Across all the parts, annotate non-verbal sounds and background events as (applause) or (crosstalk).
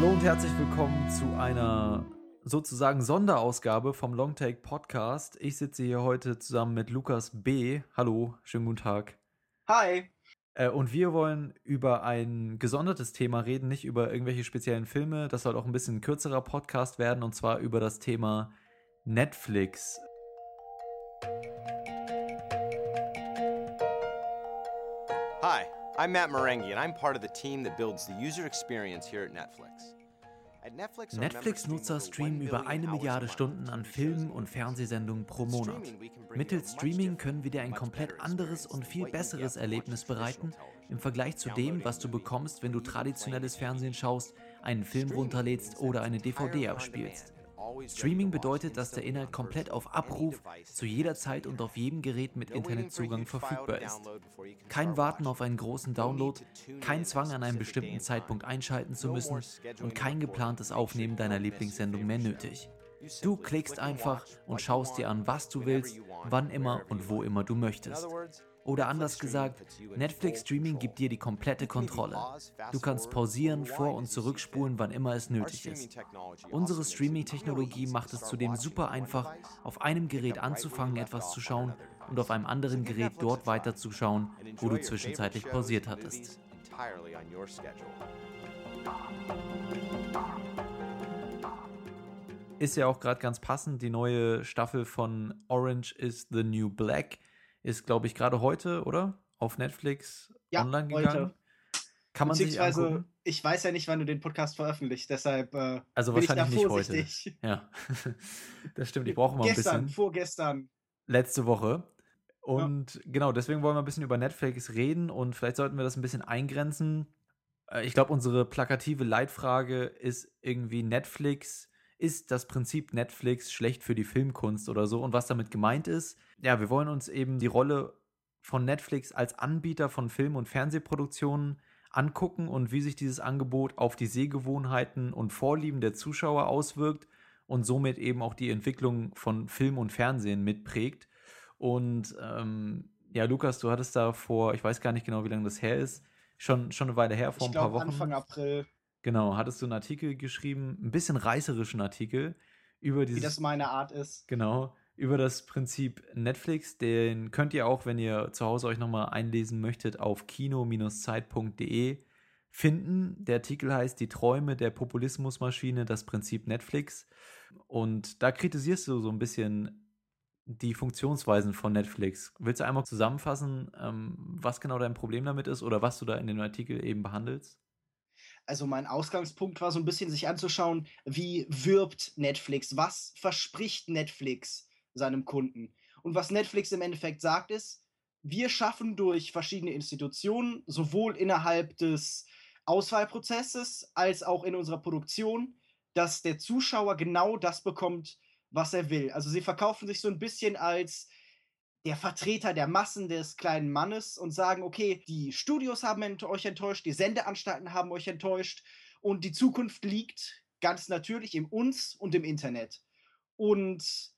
Hallo und herzlich willkommen zu einer sozusagen Sonderausgabe vom Longtake Podcast. Ich sitze hier heute zusammen mit Lukas B. Hallo, schönen guten Tag. Hi. Äh, und wir wollen über ein gesondertes Thema reden, nicht über irgendwelche speziellen Filme. Das soll auch ein bisschen ein kürzerer Podcast werden und zwar über das Thema Netflix. Hi, I'm Matt Marenghi, and I'm part of the team that builds the user experience here at Netflix. Netflix-Nutzer stream streamen über 1 eine Milliarde Stunden an Filmen und. Fernsehsendungen pro Monat. Mittels Streaming können wir dir ein komplett anderes und viel besseres Erlebnis bereiten im Vergleich zu dem, was du bekommst, wenn du traditionelles Fernsehen schaust, einen Film runterlädst oder eine DVD abspielst. Streaming bedeutet, dass der Inhalt komplett auf Abruf zu jeder Zeit und auf jedem Gerät mit Internetzugang verfügbar ist. Kein Warten auf einen großen Download, kein Zwang an einem bestimmten Zeitpunkt einschalten zu müssen und kein geplantes Aufnehmen deiner Lieblingssendung mehr nötig. Du klickst einfach und schaust dir an, was du willst, wann immer und wo immer du möchtest. Oder anders gesagt, Netflix Streaming gibt dir die komplette Kontrolle. Du kannst pausieren, vor- und zurückspulen, wann immer es nötig ist. Unsere Streaming-Technologie macht es zudem super einfach, auf einem Gerät anzufangen, etwas zu schauen und auf einem anderen Gerät dort weiterzuschauen, wo du zwischenzeitlich pausiert hattest. Ist ja auch gerade ganz passend. Die neue Staffel von Orange is the New Black ist, glaube ich, gerade heute, oder? Auf Netflix Ja, online heute. gegangen. Kann man sich Beziehungsweise, angucken? ich weiß ja nicht, wann du den Podcast veröffentlicht, deshalb äh, Also bin ich da wahrscheinlich nicht heute. vorsichtig. (laughs) Ja, (laughs) das stimmt. Ich brauche mal ein Gestern, bisschen. vorgestern. Letzte Woche. Und genau, deswegen wollen wir ein bisschen über Netflix reden und vielleicht sollten wir das ein bisschen eingrenzen. Äh, Ich glaube, unsere plakative Leitfrage ist irgendwie Netflix. Ist das Prinzip Netflix schlecht für die Filmkunst oder so? Und was damit gemeint ist, ja, wir wollen uns eben die Rolle von Netflix als Anbieter von Film- und Fernsehproduktionen angucken und wie sich dieses Angebot auf die Sehgewohnheiten und Vorlieben der Zuschauer auswirkt und somit eben auch die Entwicklung von Film und Fernsehen mitprägt. Und ähm, ja, Lukas, du hattest da vor, ich weiß gar nicht genau, wie lange das her ist, schon, schon eine Weile her, vor Ich ein paar glaube, Wochen. Anfang April, Genau, hattest du einen Artikel geschrieben, ein bisschen reißerischen Artikel über wie dieses, das meine Art ist. genau, über das Prinzip Netflix. Den könnt ihr auch, wenn ihr zu Hause euch nochmal einlesen möchtet, auf kino-zeit.de finden. Der Artikel heißt Die Träume der Populismusmaschine, das Prinzip Netflix. Und da kritisierst du so ein bisschen die Funktionsweisen von Netflix. Willst du einmal zusammenfassen, ähm, was genau dein Problem damit ist oder was du da in dem Artikel eben behandelst? Also mein Ausgangspunkt war so ein bisschen sich anzuschauen, wie wirbt Netflix, was verspricht Netflix seinem Kunden. Und was Netflix im Endeffekt sagt ist, wir schaffen durch verschiedene Institutionen, sowohl innerhalb des Auswahlprozesses als auch in unserer Produktion, dass der Zuschauer genau das bekommt, was er will. Also sie verkaufen sich so ein bisschen als der Vertreter der Massen des kleinen Mannes und sagen, okay, die Studios haben ent euch enttäuscht, die Sendeanstalten haben euch enttäuscht und die Zukunft liegt ganz natürlich im uns und im Internet. Und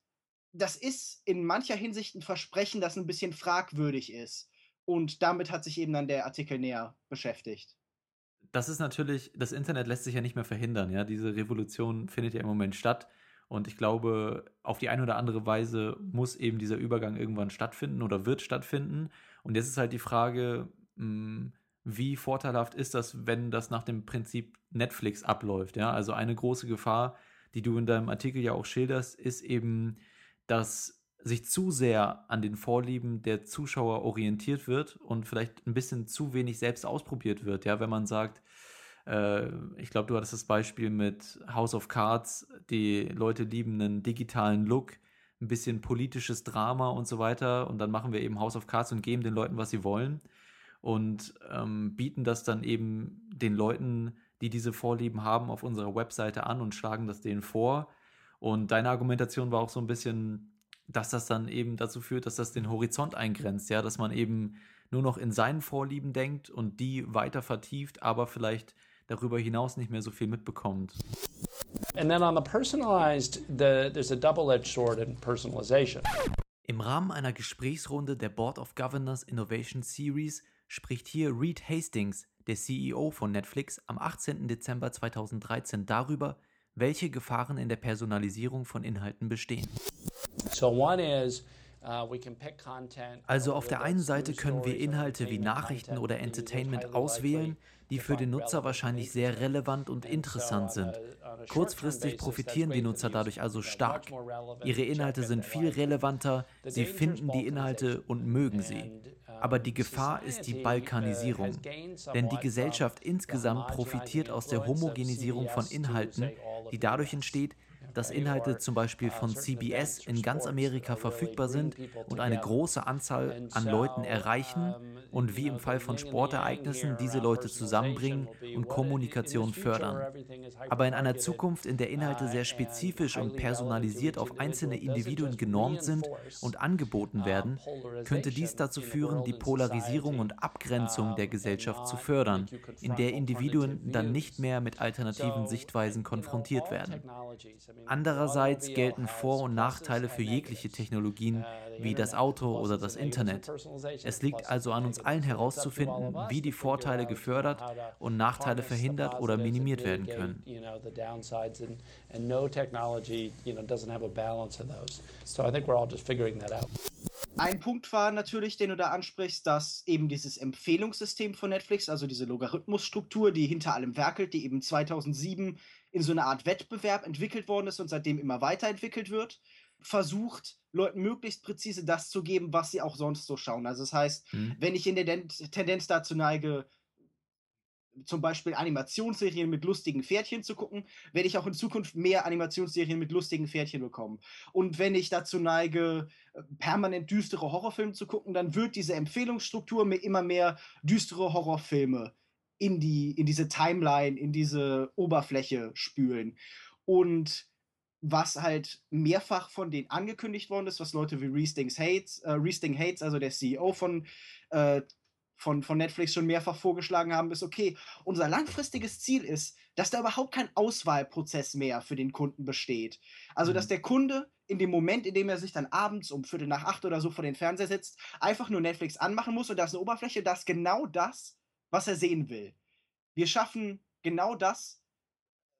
das ist in mancher Hinsicht ein Versprechen, das ein bisschen fragwürdig ist. Und damit hat sich eben dann der Artikel näher beschäftigt. das ist natürlich, das Internet lässt sich ja nicht mehr verhindern, ja. Diese Revolution findet ja im Moment statt. Und ich glaube, auf die eine oder andere Weise muss eben dieser Übergang irgendwann stattfinden oder wird stattfinden. Und jetzt ist halt die Frage, mh, wie vorteilhaft ist das, wenn das nach dem Prinzip Netflix abläuft, ja? Also eine große Gefahr, die du in deinem Artikel ja auch schilderst, ist eben, dass sich zu sehr an den Vorlieben der Zuschauer orientiert wird und vielleicht ein bisschen zu wenig selbst ausprobiert wird. Ja, wenn man sagt, äh, ich glaube, du hattest das Beispiel mit House of Cards, die Leute lieben einen digitalen Look, ein bisschen politisches Drama und so weiter. Und dann machen wir eben House of Cards und geben den Leuten, was sie wollen. Und ähm, bieten das dann eben den Leuten, die diese Vorlieben haben, auf unserer Webseite an und schlagen das denen vor. Und deine Argumentation war auch so ein bisschen, dass das dann eben dazu führt, dass das den Horizont eingrenzt, ja, dass man eben nur noch in seinen Vorlieben denkt und die weiter vertieft, aber vielleicht darüber hinaus nicht mehr so viel mitbekommt. And then on the personalized, the, there's a double-edged sword in personalization. Im Rahmen einer Gesprächsrunde der Board of Governors Innovation Series spricht hier Reed Hastings, der CEO von Netflix, am 18. Dezember 2013 darüber, welche Gefahren in der Personalisierung von Inhalten bestehen. So one is Also auf der einen Seite können wir Inhalte wie Nachrichten oder Entertainment auswählen, die für den Nutzer wahrscheinlich sehr relevant und interessant sind. Kurzfristig profitieren die Nutzer dadurch also stark. Ihre Inhalte sind viel relevanter, sie finden die Inhalte und mögen sie. Aber die Gefahr ist die Balkanisierung. Denn die Gesellschaft insgesamt profitiert aus der Homogenisierung von Inhalten, die dadurch entsteht, dass Inhalte zum Beispiel von CBS in ganz Amerika verfügbar sind und eine große Anzahl an Leuten erreichen und wie im Fall von Sportereignissen diese Leute zusammenbringen und Kommunikation fördern. Aber in einer Zukunft, in der Inhalte sehr spezifisch und personalisiert auf einzelne Individuen genormt sind und angeboten werden, könnte dies dazu führen, die Polarisierung und Abgrenzung der Gesellschaft zu fördern, in der Individuen dann nicht mehr mit alternativen Sichtweisen konfrontiert werden. Andererseits gelten Vor- und Nachteile für jegliche Technologien wie das Auto oder das Internet. Es liegt also an uns allen herauszufinden, wie die Vorteile gefördert und Nachteile verhindert oder minimiert werden können. Ein Punkt war natürlich, den du da ansprichst, dass eben dieses Empfehlungssystem von Netflix, also diese Logarithmusstruktur, die hinter allem werkelt, die eben 2007 in so einer Art Wettbewerb entwickelt worden ist und seitdem immer weiterentwickelt wird, versucht, Leuten möglichst präzise das zu geben, was sie auch sonst so schauen. Also das heißt, mhm. wenn ich in der Tendenz dazu neige, zum Beispiel Animationsserien mit lustigen Pferdchen zu gucken, werde ich auch in Zukunft mehr Animationsserien mit lustigen Pferdchen bekommen. Und wenn ich dazu neige, permanent düstere Horrorfilme zu gucken, dann wird diese Empfehlungsstruktur mir immer mehr düstere Horrorfilme in, die, in diese Timeline, in diese Oberfläche spülen. Und was halt mehrfach von denen angekündigt worden ist, was Leute wie Reesting Hates, äh, Reesting Hates, also der CEO von, äh, von, von Netflix schon mehrfach vorgeschlagen haben, ist okay, unser langfristiges Ziel ist, dass da überhaupt kein Auswahlprozess mehr für den Kunden besteht. Also, mhm. dass der Kunde in dem Moment, in dem er sich dann abends um Viertel nach acht oder so vor den Fernseher setzt, einfach nur Netflix anmachen muss und da ist eine Oberfläche, dass genau das was er sehen will. Wir schaffen genau das,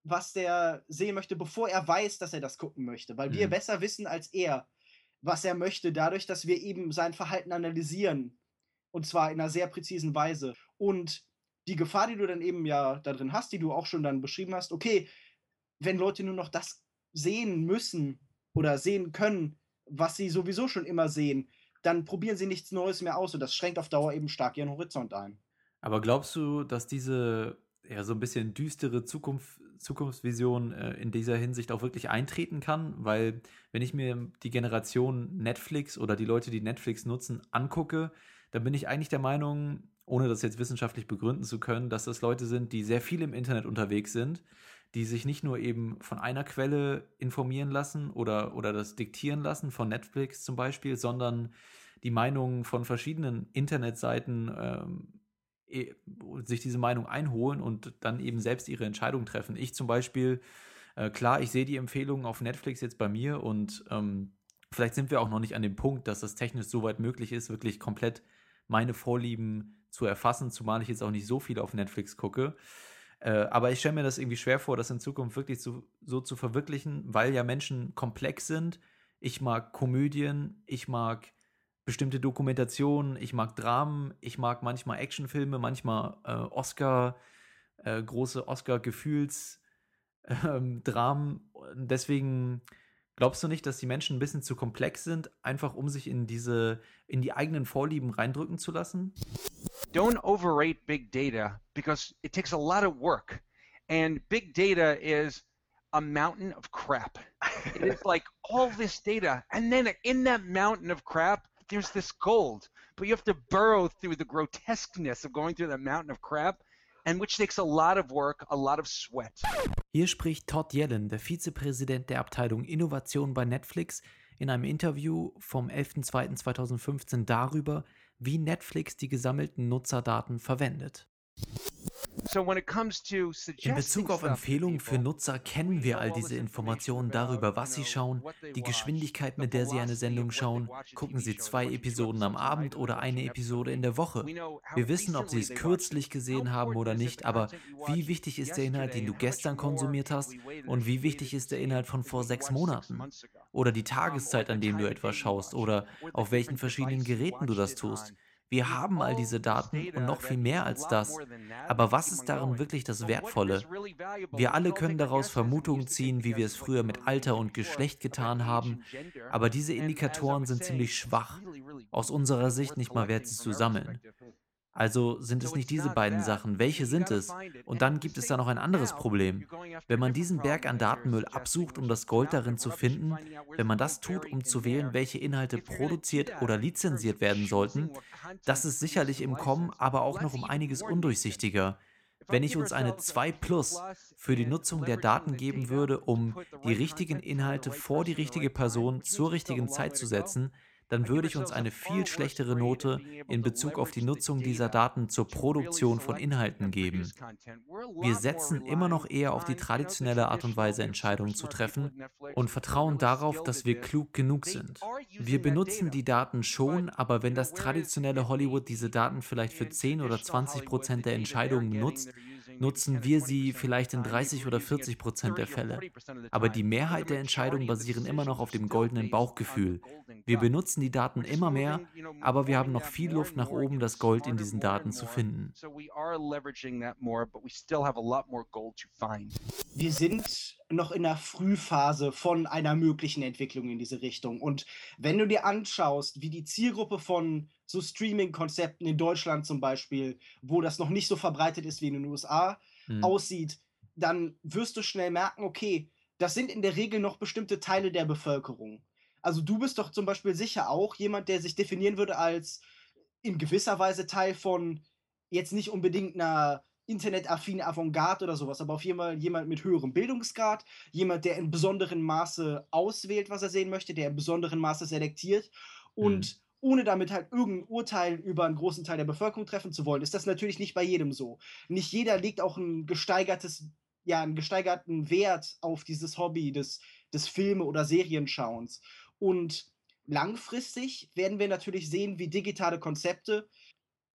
was der sehen möchte, bevor er weiß, dass er das gucken möchte, weil mhm. wir besser wissen als er, was er möchte, dadurch, dass wir eben sein Verhalten analysieren und zwar in einer sehr präzisen Weise. Und die Gefahr, die du dann eben ja da drin hast, die du auch schon dann beschrieben hast, okay, wenn Leute nur noch das sehen müssen oder sehen können, was sie sowieso schon immer sehen, dann probieren sie nichts Neues mehr aus und das schränkt auf Dauer eben stark ihren Horizont ein. Aber glaubst du, dass diese ja so ein bisschen düstere Zukunft, Zukunftsvision äh, in dieser Hinsicht auch wirklich eintreten kann? Weil wenn ich mir die Generation Netflix oder die Leute, die Netflix nutzen, angucke, dann bin ich eigentlich der Meinung, ohne das jetzt wissenschaftlich begründen zu können, dass das Leute sind, die sehr viel im Internet unterwegs sind, die sich nicht nur eben von einer Quelle informieren lassen oder, oder das diktieren lassen, von Netflix zum Beispiel, sondern die Meinungen von verschiedenen Internetseiten ähm, sich diese Meinung einholen und dann eben selbst ihre Entscheidung treffen. Ich zum Beispiel, äh, klar, ich sehe die Empfehlungen auf Netflix jetzt bei mir und ähm, vielleicht sind wir auch noch nicht an dem Punkt, dass das technisch soweit möglich ist, wirklich komplett meine Vorlieben zu erfassen, zumal ich jetzt auch nicht so viel auf Netflix gucke. Äh, aber ich stelle mir das irgendwie schwer vor, das in Zukunft wirklich so, so zu verwirklichen, weil ja Menschen komplex sind. Ich mag Komödien, ich mag bestimmte Dokumentationen, ich mag Dramen, ich mag manchmal Actionfilme, manchmal äh, Oscar, äh, große Oscar-Gefühls-Dramen. Ähm, Deswegen glaubst du nicht, dass die Menschen ein bisschen zu komplex sind, einfach um sich in diese, in die eigenen Vorlieben reindrücken zu lassen? Don't overrate big data because it takes a lot of work. And big data is a mountain of crap. It is like all this data, and then in that mountain of crap, there's this gold, but you have to burrow through the grotesqueness of going through that mountain of crap, and which takes a lot of work, a lot of sweat. Hier spricht Todd Yellen, der Vizepräsident der Abteilung Innovation bei Netflix, in einem Interview vom 11.02.2015 darüber, wie Netflix die gesammelten Nutzerdaten verwendet. In Bezug auf Empfehlungen für Nutzer kennen wir all diese Informationen darüber, was sie schauen, die Geschwindigkeit, mit der sie eine Sendung schauen, gucken sie zwei Episoden am Abend oder eine Episode in der Woche. Wir wissen, ob sie es kürzlich gesehen haben oder nicht, aber wie wichtig ist der Inhalt, den du gestern konsumiert hast und wie wichtig ist der Inhalt von vor sechs Monaten? Oder die Tageszeit, an dem du etwas schaust oder auf welchen verschiedenen Geräten du das tust. Wir haben all diese Daten und noch viel mehr als das. Aber was ist darin wirklich das Wertvolle? Wir alle können daraus Vermutungen ziehen, wie wir es früher mit Alter und Geschlecht getan haben, aber diese Indikatoren sind ziemlich schwach, aus unserer Sicht nicht mal wert, sie zu sammeln. Also sind es nicht diese beiden Sachen. Welche sind es? Und dann gibt es da noch ein anderes Problem. Wenn man diesen Berg an Datenmüll absucht, um das Gold darin zu finden, wenn man das tut, um zu wählen, welche Inhalte produziert oder lizenziert werden sollten, das ist sicherlich im Kommen, aber auch noch um einiges undurchsichtiger. Wenn ich uns eine 2 Plus für die Nutzung der Daten geben würde, um die richtigen Inhalte vor die richtige Person zur richtigen Zeit zu setzen, dann würde ich uns eine viel schlechtere Note in Bezug auf die Nutzung dieser Daten zur Produktion von Inhalten geben. Wir setzen immer noch eher auf die traditionelle Art und Weise, Entscheidungen zu treffen und vertrauen darauf, dass wir klug genug sind. Wir benutzen die Daten schon, aber wenn das traditionelle Hollywood diese Daten vielleicht für 10 oder 20 Prozent der Entscheidungen nutzt, nutzen wir sie vielleicht in 30 oder 40 Prozent der Fälle. Aber die Mehrheit der Entscheidungen basieren immer noch auf dem goldenen Bauchgefühl. Wir benutzen die Daten immer mehr, aber wir haben noch viel Luft nach oben, das Gold in diesen Daten zu finden. Wir sind noch in der Frühphase von einer möglichen Entwicklung in diese Richtung. Und wenn du dir anschaust, wie die Zielgruppe von so Streaming-Konzepten in Deutschland zum Beispiel, wo das noch nicht so verbreitet ist wie in den USA, mhm. aussieht, dann wirst du schnell merken, okay, das sind in der Regel noch bestimmte Teile der Bevölkerung. Also du bist doch zum Beispiel sicher auch jemand, der sich definieren würde als in gewisser Weise Teil von jetzt nicht unbedingt einer internetaffine Avantgarde oder sowas, aber auf jeden Fall jemand mit höherem Bildungsgrad, jemand, der in besonderem Maße auswählt, was er sehen möchte, der in besonderem Maße selektiert und mhm ohne damit halt irgendein Urteil über einen großen Teil der Bevölkerung treffen zu wollen, ist das natürlich nicht bei jedem so. Nicht jeder legt auch ein gesteigertes, ja, einen gesteigerten Wert auf dieses Hobby des, des Filme- oder Serienschauens. Und langfristig werden wir natürlich sehen, wie digitale Konzepte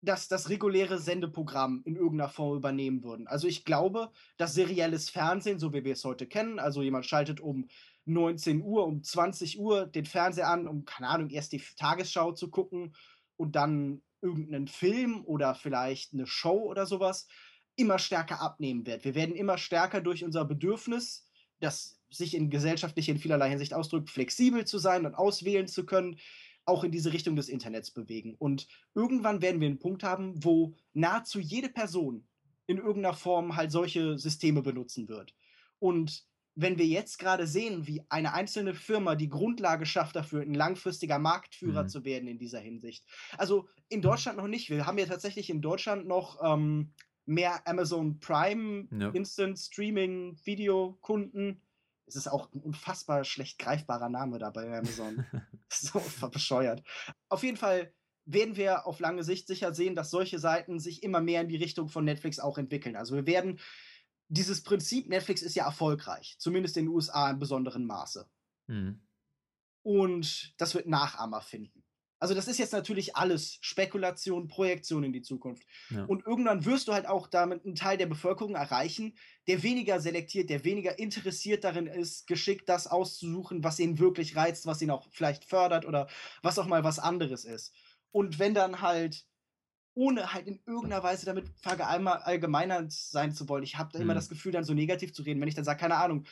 das, das reguläre Sendeprogramm in irgendeiner Form übernehmen würden. Also ich glaube, dass serielles Fernsehen, so wie wir es heute kennen, also jemand schaltet um 19 Uhr, um 20 Uhr den Fernseher an, um, keine Ahnung, erst die Tagesschau zu gucken und dann irgendeinen Film oder vielleicht eine Show oder sowas, immer stärker abnehmen wird. Wir werden immer stärker durch unser Bedürfnis, das sich in gesellschaftlich in vielerlei Hinsicht ausdrückt, flexibel zu sein und auswählen zu können, auch in diese Richtung des Internets bewegen. Und irgendwann werden wir einen Punkt haben, wo nahezu jede Person in irgendeiner Form halt solche Systeme benutzen wird. Und wenn wir jetzt gerade sehen, wie eine einzelne Firma die Grundlage schafft dafür, ein langfristiger Marktführer mhm. zu werden in dieser Hinsicht. Also in Deutschland noch nicht. Wir haben ja tatsächlich in Deutschland noch ähm, mehr Amazon Prime ja. Instant Streaming Videokunden. Es ist auch ein unfassbar schlecht greifbarer Name da bei Amazon. (laughs) so bescheuert. Auf jeden Fall werden wir auf lange Sicht sicher sehen, dass solche Seiten sich immer mehr in die Richtung von Netflix auch entwickeln. Also wir werden dieses Prinzip, Netflix ist ja erfolgreich, zumindest in den USA in besonderem Maße. Mhm. Und das wird Nachahmer finden. Also das ist jetzt natürlich alles Spekulation, Projektion in die Zukunft. Ja. Und irgendwann wirst du halt auch damit einen Teil der Bevölkerung erreichen, der weniger selektiert, der weniger interessiert darin ist, geschickt das auszusuchen, was ihn wirklich reizt, was ihn auch vielleicht fördert oder was auch mal was anderes ist. Und wenn dann halt ohne halt in irgendeiner Weise damit verallgemeinert sein zu wollen. Ich habe da immer hm. das Gefühl, dann so negativ zu reden, wenn ich dann sage, keine Ahnung,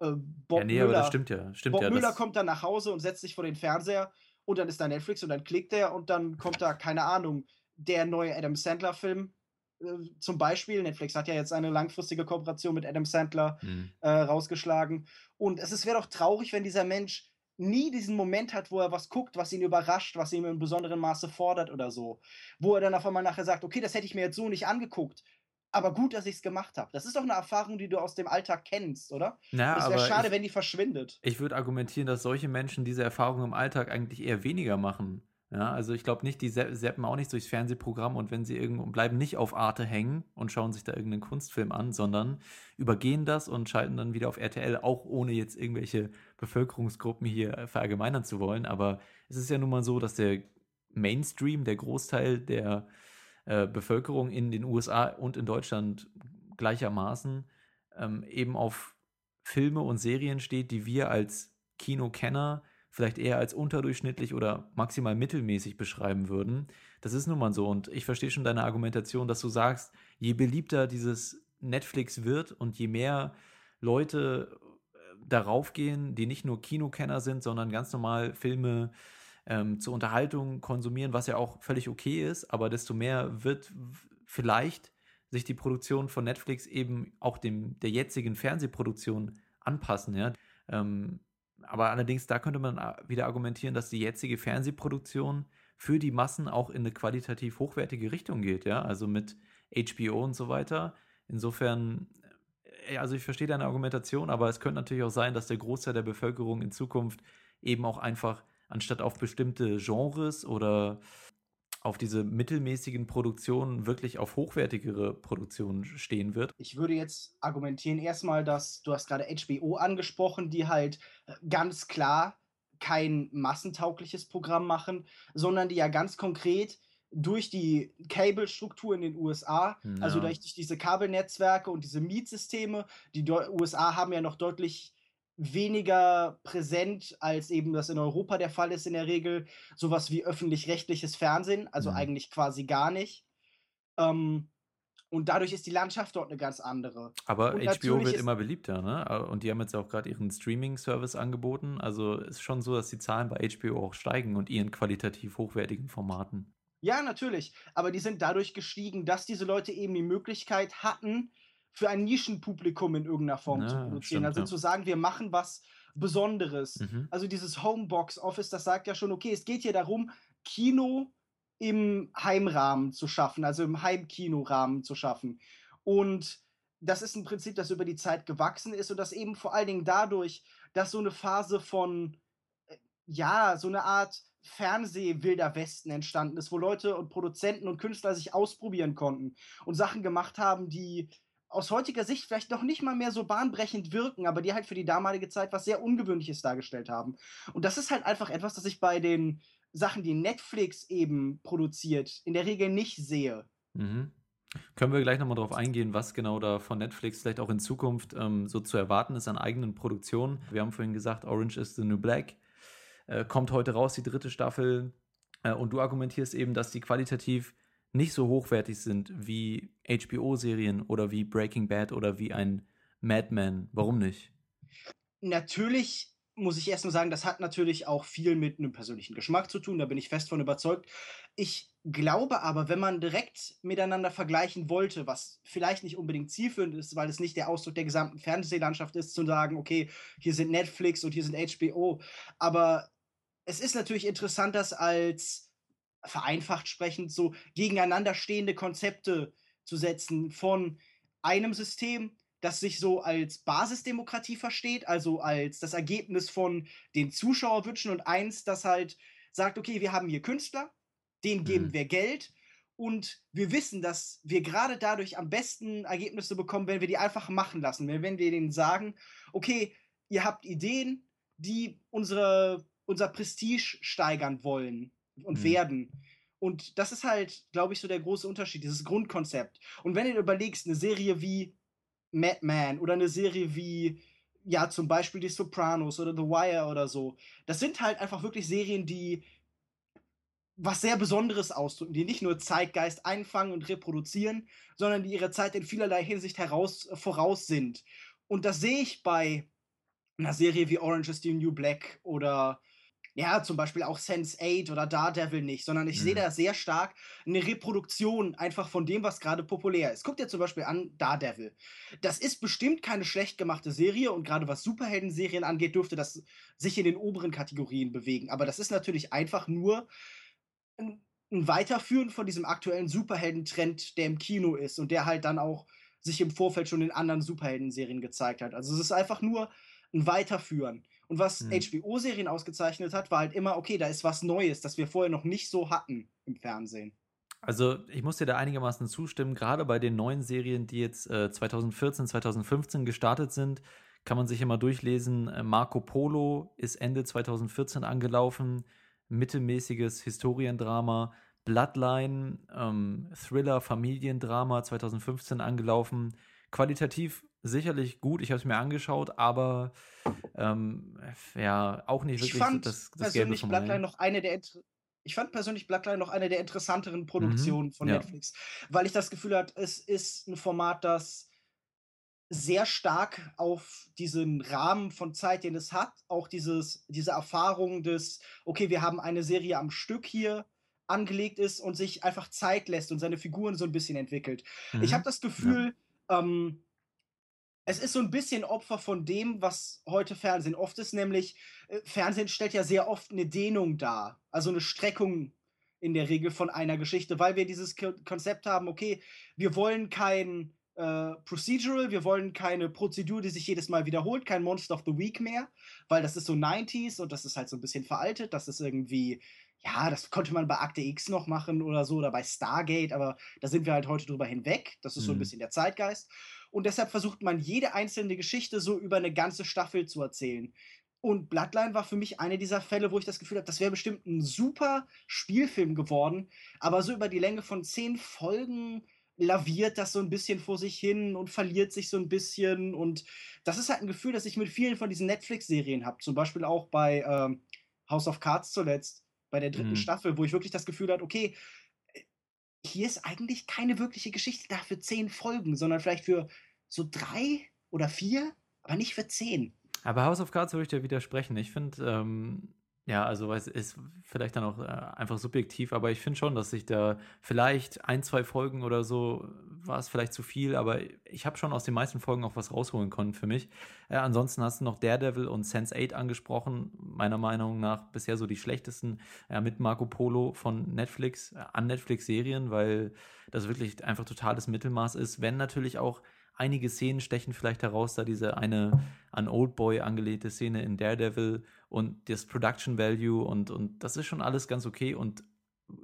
äh, Bob ja, nee, Müller, aber das stimmt ja. Stimmt Bob ja, Müller kommt dann nach Hause und setzt sich vor den Fernseher und dann ist da Netflix und dann klickt er und dann kommt da, keine Ahnung, der neue Adam Sandler-Film äh, zum Beispiel. Netflix hat ja jetzt eine langfristige Kooperation mit Adam Sandler hm. äh, rausgeschlagen. Und es wäre doch traurig, wenn dieser Mensch nie diesen Moment hat, wo er was guckt, was ihn überrascht, was ihn in besonderem Maße fordert oder so. Wo er dann auf einmal nachher sagt, okay, das hätte ich mir jetzt so nicht angeguckt. Aber gut, dass ich es gemacht habe. Das ist doch eine Erfahrung, die du aus dem Alltag kennst, oder? Na, es wäre schade, ich, wenn die verschwindet. Ich würde argumentieren, dass solche Menschen diese Erfahrung im Alltag eigentlich eher weniger machen. Ja, also ich glaube nicht, die seppen auch nicht durchs Fernsehprogramm und wenn sie irgendwo bleiben nicht auf Arte hängen und schauen sich da irgendeinen Kunstfilm an, sondern übergehen das und schalten dann wieder auf RTL, auch ohne jetzt irgendwelche Bevölkerungsgruppen hier verallgemeinern zu wollen. Aber es ist ja nun mal so, dass der Mainstream, der Großteil der äh, Bevölkerung in den USA und in Deutschland gleichermaßen ähm, eben auf Filme und Serien steht, die wir als Kinokenner vielleicht eher als unterdurchschnittlich oder maximal mittelmäßig beschreiben würden. Das ist nun mal so. Und ich verstehe schon deine Argumentation, dass du sagst, je beliebter dieses Netflix wird und je mehr Leute äh, darauf gehen, die nicht nur Kinokenner sind, sondern ganz normal Filme ähm, zur Unterhaltung konsumieren, was ja auch völlig okay ist, aber desto mehr wird vielleicht sich die Produktion von Netflix eben auch dem der jetzigen Fernsehproduktion anpassen, ja. Ähm, aber allerdings, da könnte man äh, wieder argumentieren, dass die jetzige Fernsehproduktion für die Massen auch in eine qualitativ hochwertige Richtung geht, ja, also mit HBO und so weiter. Insofern, äh, also ich verstehe deine Argumentation, aber es könnte natürlich auch sein, dass der Großteil der Bevölkerung in Zukunft eben auch einfach anstatt auf bestimmte Genres oder auf diese mittelmäßigen Produktionen wirklich auf hochwertigere Produktionen stehen wird. Ich würde jetzt argumentieren erstmal, dass du hast gerade HBO angesprochen, die halt äh, ganz klar kein massentaugliches Programm machen, sondern die ja ganz konkret durch die Cable-Struktur in den USA, ja. also durch, durch diese Kabelnetzwerke und diese Mietsysteme, die USA haben ja noch deutlich weniger präsent, als eben das in Europa der Fall ist in der Regel. Sowas wie öffentlich-rechtliches Fernsehen, also mhm. eigentlich quasi gar nicht. Ähm, und dadurch ist die Landschaft dort eine ganz andere. Aber und HBO wird immer beliebter, ne? Und die haben jetzt auch gerade ihren Streaming-Service angeboten. Also ist schon so, dass die Zahlen bei HBO auch steigen und ihren qualitativ hochwertigen Formaten. Ja, natürlich. Aber die sind dadurch gestiegen, dass diese Leute eben die Möglichkeit hatten, für ein Nischenpublikum in irgendeiner Form ja, zu produzieren. Stimmt, also ja. zu sagen, wir machen was Besonderes. Mhm. Also dieses Homebox Office, das sagt ja schon, okay, es geht hier darum, Kino im Heimrahmen zu schaffen, also im Heimkinorahmen zu schaffen. Und das ist ein Prinzip, das über die Zeit gewachsen ist und das eben vor allen Dingen dadurch, dass so eine Phase von, äh, ja, so eine Art Fernseh-Wilder Westen entstanden ist, wo Leute und Produzenten und Künstler sich ausprobieren konnten und Sachen gemacht haben, die aus heutiger Sicht vielleicht noch nicht mal mehr so bahnbrechend wirken, aber die halt für die damalige Zeit was sehr Ungewöhnliches dargestellt haben. Und das ist halt einfach etwas, das ich bei den Sachen, die Netflix eben produziert, in der Regel nicht sehe. Mhm. Können wir gleich nochmal drauf eingehen, was genau da von Netflix vielleicht auch in Zukunft ähm, so zu erwarten ist an eigenen Produktionen. Wir haben vorhin gesagt, Orange is the New Black. Äh, kommt heute raus, die dritte Staffel. Äh, und du argumentierst eben, dass die qualitativ nicht so hochwertig sind wie HBO-Serien oder wie Breaking Bad oder wie ein Mad Men. Warum nicht? Natürlich muss ich erstmal sagen, das hat natürlich auch viel mit einem persönlichen Geschmack zu tun, da bin ich fest von überzeugt. Ich glaube aber, wenn man direkt miteinander vergleichen wollte, was vielleicht nicht unbedingt zielführend ist, weil es nicht der Ausdruck der gesamten Fernsehlandschaft ist, zu sagen, okay, hier sind Netflix und hier sind HBO, aber es ist natürlich interessant, das als vereinfacht sprechend so gegeneinander stehende Konzepte zu setzen von einem System, das sich so als Basisdemokratie versteht, also als das Ergebnis von den Zuschauerwünschen und eins, das halt sagt, okay, wir haben hier Künstler, denen geben mhm. wir Geld und wir wissen, dass wir gerade dadurch am besten Ergebnisse bekommen, wenn wir die einfach machen lassen, wenn, wir denen sagen, okay, ihr habt Ideen, die unsere, unser Prestige steigern wollen und mhm. werden. Und das ist halt, glaube ich, so der große Unterschied, dieses Grundkonzept. Und wenn du überlegst, eine Serie wie Madman oder eine Serie wie, ja, zum Beispiel Die Sopranos oder The Wire oder so, das sind halt einfach wirklich Serien, die was sehr Besonderes ausdrücken, die nicht nur Zeitgeist einfangen und reproduzieren, sondern die ihre Zeit in vielerlei Hinsicht heraus, voraus sind. Und das sehe ich bei einer Serie wie Orange is the New Black oder ja, zum Beispiel auch Sense 8 oder Daredevil nicht, sondern ich mhm. sehe da sehr stark eine Reproduktion einfach von dem, was gerade populär ist. Guck dir zum Beispiel an Daredevil. Das ist bestimmt keine schlecht gemachte Serie und gerade was Superhelden-Serien angeht, dürfte das sich in den oberen Kategorien bewegen. Aber das ist natürlich einfach nur ein, ein Weiterführen von diesem aktuellen Superhelden-Trend, der im Kino ist und der halt dann auch sich im Vorfeld schon in anderen Superhelden-Serien gezeigt hat. Also es ist einfach nur ein Weiterführen. Und was hm. HBO-Serien ausgezeichnet hat, war halt immer, okay, da ist was Neues, das wir vorher noch nicht so hatten im Fernsehen. Also ich muss dir da einigermaßen zustimmen, gerade bei den neuen Serien, die jetzt äh, 2014, 2015 gestartet sind, kann man sich immer durchlesen. Äh, Marco Polo ist Ende 2014 angelaufen, mittelmäßiges Historiendrama. Bloodline, ähm, Thriller, Familiendrama 2015 angelaufen. Qualitativ sicherlich gut, ich habe es mir angeschaut, aber ähm, ja, auch nicht wirklich ich fand das, das persönlich Gelbe Bloodline noch eine der ich fand persönlich Bloodline noch eine der interessanteren mhm, Produktionen mhm, von ja. Netflix, weil ich das Gefühl hatte, es ist ein Format, das sehr stark auf diesen Rahmen von Zeit, den es hat, auch dieses, diese Erfahrung des, okay, wir haben eine Serie am Stück hier, angelegt ist und sich einfach Zeit lässt und seine Figuren so ein bisschen entwickelt. Mhm. Ich habe das Gefühl, ja. ähm, es ist so ein bisschen Opfer von dem, was heute Fernsehen oft ist, nämlich äh, Fernsehen stellt ja sehr oft eine Dehnung dar, also eine Streckung in der Regel von einer Geschichte, weil wir dieses Ko Konzept haben, okay, wir wollen kein äh, Procedural, wir wollen keine Prozedur, die sich jedes Mal wiederholt, kein Monster of the Week mehr, weil das ist so 90s und das ist halt so ein bisschen veraltet, das ist irgendwie ja, das konnte man bei Akte X noch machen oder so oder bei Stargate, aber da sind wir halt heute drüber hinweg. Das ist mhm. so ein mhm. bisschen der Zeitgeist. Und deshalb versucht man jede einzelne Geschichte so über eine ganze Staffel zu erzählen. Und Bloodline war für mich eine dieser Fälle, wo ich das Gefühl habe, das wäre bestimmt ein super Spielfilm geworden. Aber so über die Länge von zehn Folgen laviert das so ein bisschen vor sich hin und verliert sich so ein bisschen. Und das ist halt ein Gefühl, das ich mit vielen von diesen Netflix-Serien habe. Zum Beispiel auch bei ähm, House of Cards zuletzt bei der dritten mhm. Staffel, wo ich wirklich das Gefühl hatte, okay, äh, hier ist eigentlich keine wirkliche Geschichte da für zehn Folgen, sondern vielleicht für so drei oder vier, aber nicht für zehn. Aber House of Cards würde ich dir widersprechen. Ich finde, ähm, ja, also es ist vielleicht dann auch äh, einfach subjektiv, aber ich finde schon, dass sich da vielleicht ein, zwei Folgen oder so war es vielleicht zu viel, aber ich habe schon aus den meisten Folgen auch was rausholen können für mich. Äh, ansonsten hast du noch Daredevil und Sense8 angesprochen, meiner Meinung nach bisher so die schlechtesten äh, mit Marco Polo von Netflix, äh, an Netflix-Serien, weil das wirklich einfach totales Mittelmaß ist, wenn natürlich auch einige Szenen stechen vielleicht heraus, da diese eine an Oldboy angelehnte Szene in Daredevil und das Production Value und, und das ist schon alles ganz okay und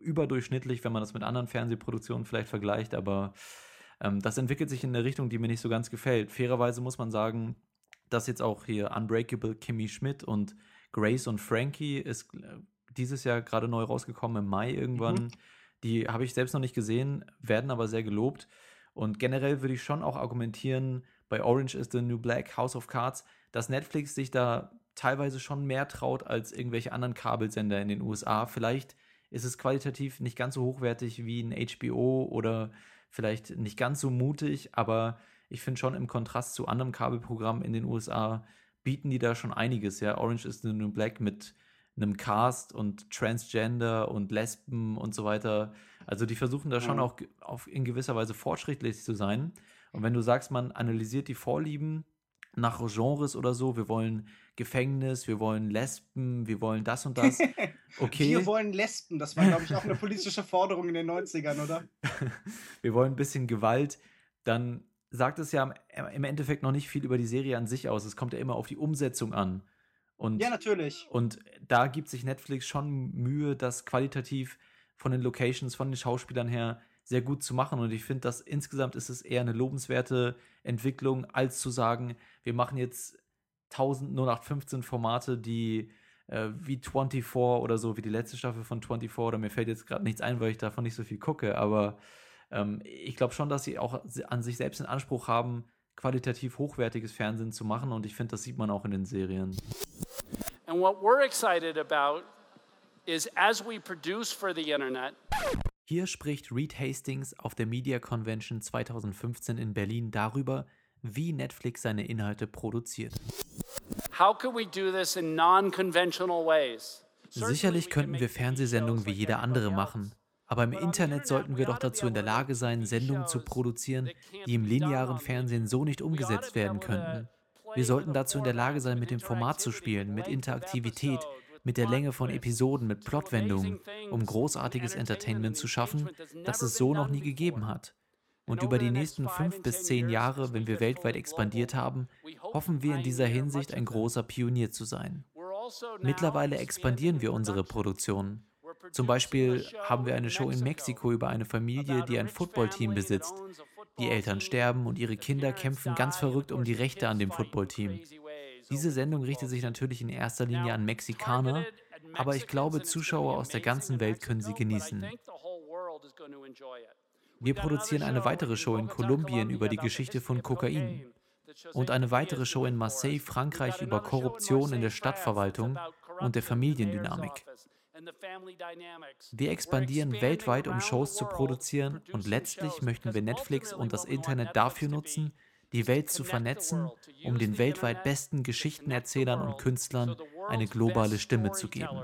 überdurchschnittlich, wenn man das mit anderen Fernsehproduktionen vielleicht vergleicht, aber ähm, das entwickelt sich in eine Richtung, die mir nicht so ganz gefällt. Fairerweise muss man sagen, dass jetzt auch hier Unbreakable Kimmy Schmidt und Grace und Frankie ist äh, dieses Jahr gerade neu rausgekommen im Mai irgendwann. Mhm. Die habe ich selbst noch nicht gesehen, werden aber sehr gelobt. Und generell würde ich schon auch argumentieren, bei Orange is the New Black, House of Cards, dass Netflix sich da teilweise schon mehr traut als irgendwelche anderen Kabelsender in den USA. Vielleicht ist es qualitativ nicht ganz so hochwertig wie ein HBO oder vielleicht nicht ganz so mutig, aber ich finde schon im Kontrast zu anderen Kabelprogrammen in den USA bieten die da schon einiges. Ja, Orange is the New Black mit einem Cast und Transgender und Lesben und so weiter. Also die versuchen da schon ja. auch auf, in gewisser Weise fortschrittlich zu sein. Und wenn du sagst, man analysiert die Vorlieben nach Genres oder so, wir wollen Gefängnis, wir wollen Lesben, wir wollen das und das. (laughs) Okay. wir wollen Lesben, das war, glaube ich, auch eine politische Forderung in den 90ern, oder? (laughs) wir wollen ein bisschen Gewalt, dann sagt es ja im Endeffekt noch nicht viel über die Serie an sich aus. Es kommt ja immer auf die Umsetzung an. Und, ja, natürlich. Und da gibt sich Netflix schon Mühe, das qualitativ von den Locations, von den Schauspielern her sehr gut zu machen. Und ich finde, dass insgesamt ist es eher eine lobenswerte Entwicklung, als zu sagen, wir machen jetzt 100815 Formate, die äh, wie 24 oder so, wie die letzte Staffel von 24, oder mir fällt jetzt gerade nichts ein, weil ich davon nicht so viel gucke, aber ähm, ich glaube schon, dass sie auch an sich selbst den Anspruch haben, qualitativ hochwertiges Fernsehen zu machen und ich finde, das sieht man auch in den Serien. And what we're excited about is as we produce for the internet. Hier spricht Reed Hastings auf der Media Convention 2015 in Berlin darüber, wie Netflix seine Inhalte produziert. How can we do this in non-conventional ways? Sicherlich könnten wir Fernsehsendungen wie jeder andere machen, aber im Internet sollten wir doch dazu in der Lage sein, Sendungen zu produzieren, die im linearen Fernsehen so nicht umgesetzt werden könnten. Wir sollten dazu in der Lage sein, mit dem Format zu spielen, mit Interaktivität, mit der Länge von Episoden, mit Plotwendungen, um großartiges Entertainment zu schaffen, das es so noch nie gegeben hat. Und über die nächsten fünf bis zehn Jahre, wenn wir weltweit expandiert haben, hoffen wir in dieser Hinsicht ein großer Pionier zu sein. Mittlerweile expandieren wir unsere Produktion. Zum Beispiel haben wir eine Show in Mexiko über eine Familie, die ein Footballteam besitzt. Die Eltern sterben und ihre Kinder kämpfen ganz verrückt um die Rechte an dem Footballteam. Diese Sendung richtet sich natürlich in erster Linie an Mexikaner, aber ich glaube, Zuschauer aus der ganzen Welt können sie genießen. Wir produzieren eine weitere Show in Kolumbien über die Geschichte von Kokain und eine weitere Show in Marseille, Frankreich über Korruption in der Stadtverwaltung und der Familiendynamik. Wir expandieren weltweit, um Shows zu produzieren und letztlich möchten wir Netflix und das Internet dafür nutzen, die Welt zu vernetzen, um den weltweit besten Geschichtenerzählern und Künstlern eine globale Stimme zu geben.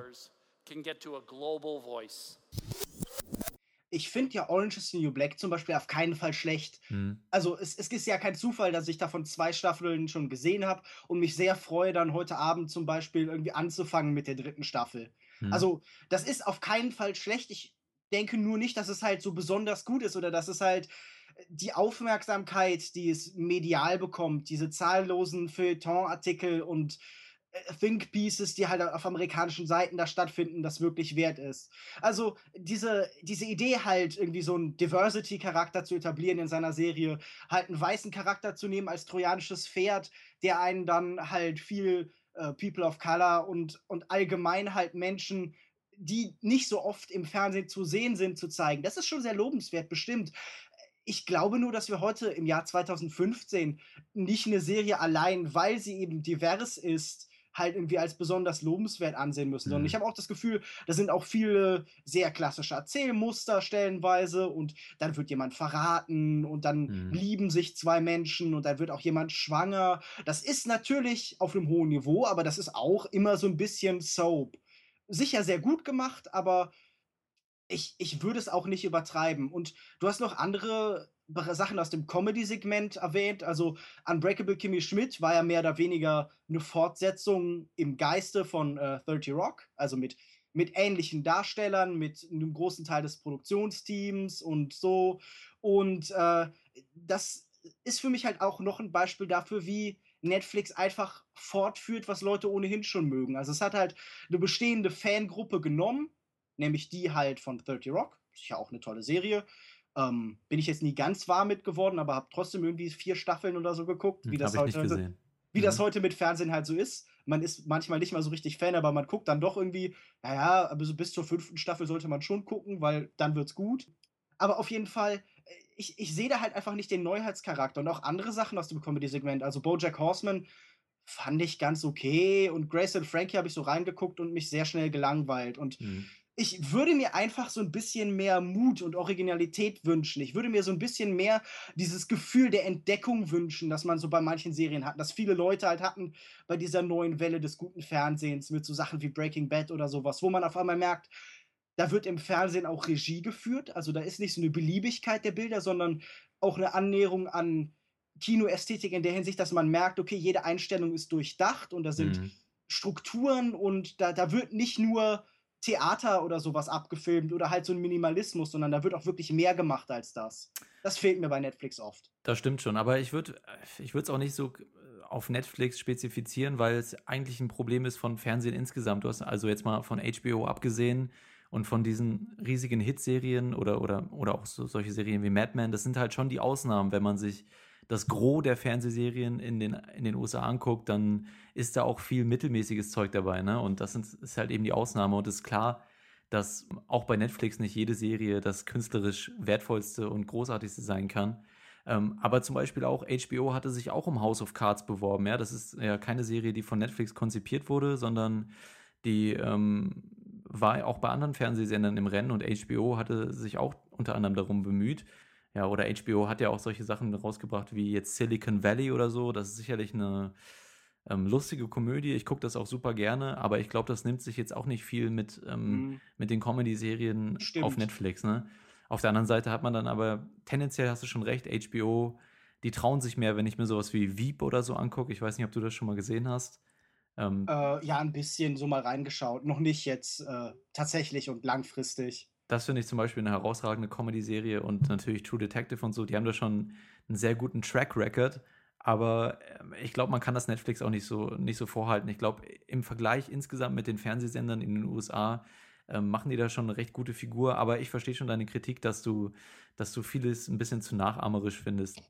Ich finde ja Orange is the New Black zum Beispiel auf keinen Fall schlecht. Hm. Also es, es, ist ja kein Zufall, dass ich davon zwei Staffeln schon gesehen habe und mich sehr freue, dann heute Abend zum Beispiel irgendwie anzufangen mit der dritten Staffel. Hm. Also das ist auf keinen Fall schlecht. Ich denke nur nicht, dass es halt so besonders gut ist oder dass es halt die Aufmerksamkeit, die es medial bekommt, diese zahllosen Feuilleton-Artikel und äh, Think Pieces, die halt auf amerikanischen Seiten da stattfinden, das wirklich wert ist. Also diese, diese Idee halt irgendwie so einen Diversity-Charakter zu etablieren in seiner Serie, halt einen weißen Charakter zu nehmen als trojanisches Pferd, der einen dann halt viel äh, People of Color und, und allgemein halt Menschen die nicht so oft im Fernsehen zu sehen sind, zu zeigen. Das ist schon sehr lobenswert, bestimmt. Ich glaube nur, dass wir heute im Jahr 2015 nicht eine Serie allein, weil sie eben divers ist, halt irgendwie als besonders lobenswert ansehen müssen. Mhm. Sondern ich habe auch das Gefühl, da sind auch viele sehr klassische Erzählmuster stellenweise und dann wird jemand verraten und dann mhm. lieben sich zwei Menschen und dann wird auch jemand schwanger. Das ist natürlich auf einem hohen Niveau, aber das ist auch immer so ein bisschen Soap. Sicher sehr gut gemacht, aber ich, ich würde es auch nicht übertreiben. Und du hast noch andere Sachen aus dem Comedy-Segment erwähnt. Also Unbreakable Kimmy Schmidt war ja mehr oder weniger eine Fortsetzung im Geiste von äh, 30 Rock, also mit, mit ähnlichen Darstellern, mit einem großen Teil des Produktionsteams und so. Und äh, das ist für mich halt auch noch ein Beispiel dafür, wie Netflix einfach fortführt, was Leute ohnehin schon mögen. Also es hat halt eine bestehende Fangruppe genommen nämlich die halt von 30 Rock. Ist ja auch eine tolle Serie. Ähm, bin ich jetzt nie ganz warm mit geworden, aber habe trotzdem irgendwie vier Staffeln oder so geguckt, wie hm, das heute wie mhm. das heute mit Fernsehen halt so ist. Man ist manchmal nicht mal so richtig Fan, aber man guckt dann doch irgendwie, naja, also bis zur fünften Staffel sollte man schon gucken, weil dann wird's gut. Aber auf jeden Fall, äh, ich, ich sehe da halt einfach nicht den Neuheitscharakter und auch andere Sachen aus dem Comedy-Segment. Also Bojack Horseman fand ich ganz okay und Grace und Frankie habe ich so reingeguckt und mich sehr schnell gelangweilt. Und mhm ich würde mir einfach so ein bisschen mehr Mut und Originalität wünschen. Ich würde mir so ein bisschen mehr dieses Gefühl der Entdeckung wünschen, dass man so bei manchen Serien hat, dass viele Leute halt hatten bei dieser neuen Welle des guten Fernsehens mit so Sachen wie Breaking Bad oder sowas, wo man auf einmal merkt, da wird im Fernsehen auch Regie geführt. Also da ist nicht so eine Beliebigkeit der Bilder, sondern auch eine Annäherung an Kinoästhetik in der Hinsicht, dass man merkt, okay, jede Einstellung ist durchdacht und da sind mhm. Strukturen und da, da wird nicht nur Theater oder sowas abgefilmt oder halt so ein Minimalismus, sondern da wird auch wirklich mehr gemacht als das. Das fehlt mir bei Netflix oft. Das stimmt schon, aber ich würde ich es auch nicht so äh, auf Netflix spezifizieren, weil es eigentlich ein Problem ist von Fernsehen insgesamt. Du hast also jetzt mal von HBO abgesehen und von diesen riesigen Hitserien oder, oder, oder auch so, solche Serien wie Mad Men, das sind halt schon die Ausnahmen, wenn man sich das Gros der Fernsehserien in den, in den USA anguckt, dann ist da auch viel mittelmäßiges Zeug dabei. Ne? Und das ist halt eben die Ausnahme. Und es ist klar, dass auch bei Netflix nicht jede Serie das künstlerisch wertvollste und großartigste sein kann. Ähm, aber zum Beispiel auch HBO hatte sich auch um House of Cards beworben. Ja, das ist ja keine Serie, die von Netflix konzipiert wurde, sondern die ähm, war auch bei anderen Fernsehsendern im Rennen und HBO hatte sich auch unter anderem darum bemüht. Ja, oder HBO hat ja auch solche Sachen rausgebracht wie jetzt Silicon Valley oder so. Das ist sicherlich eine ähm, lustige Komödie. Ich gucke das auch super gerne, aber ich glaube, das nimmt sich jetzt auch nicht viel mit, ähm, mhm. mit den Comedy-Serien auf Netflix. Ne? Auf der anderen Seite hat man dann aber, tendenziell hast du schon recht, HBO, die trauen sich mehr, wenn ich mir sowas wie Veep oder so angucke. Ich weiß nicht, ob du das schon mal gesehen hast. Ähm, äh, ja, ein bisschen so mal reingeschaut. Noch nicht jetzt äh, tatsächlich und langfristig. Das finde ich zum Beispiel eine herausragende Comedy-Serie und natürlich True Detective und so, die haben da schon einen sehr guten Track Record. Aber ähm, ich glaube, man kann das Netflix auch nicht so, nicht so vorhalten. Ich glaube, im Vergleich insgesamt mit den Fernsehsendern in den USA ähm, machen die da schon eine recht gute Figur. Aber ich verstehe schon deine Kritik, dass du, dass du vieles ein bisschen zu nachahmerisch findest.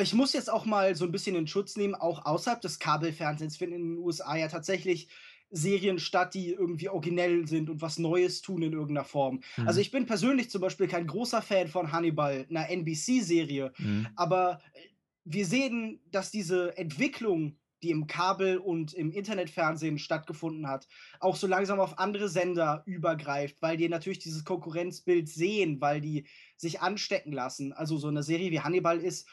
Ich muss jetzt auch mal so ein bisschen in Schutz nehmen, auch außerhalb des Kabelfernsehens finden in den USA ja tatsächlich Serien statt, die irgendwie originell sind und was Neues tun in irgendeiner Form. Mhm. Also ich bin persönlich zum Beispiel kein großer Fan von Hannibal, einer NBC-Serie, mhm. aber äh, wir sehen, dass diese Entwicklung, die im Kabel- und im Internetfernsehen stattgefunden hat, auch so langsam auf andere Sender übergreift, weil die natürlich dieses Konkurrenzbild sehen, weil die sich anstecken lassen. Also so eine Serie wie Hannibal ist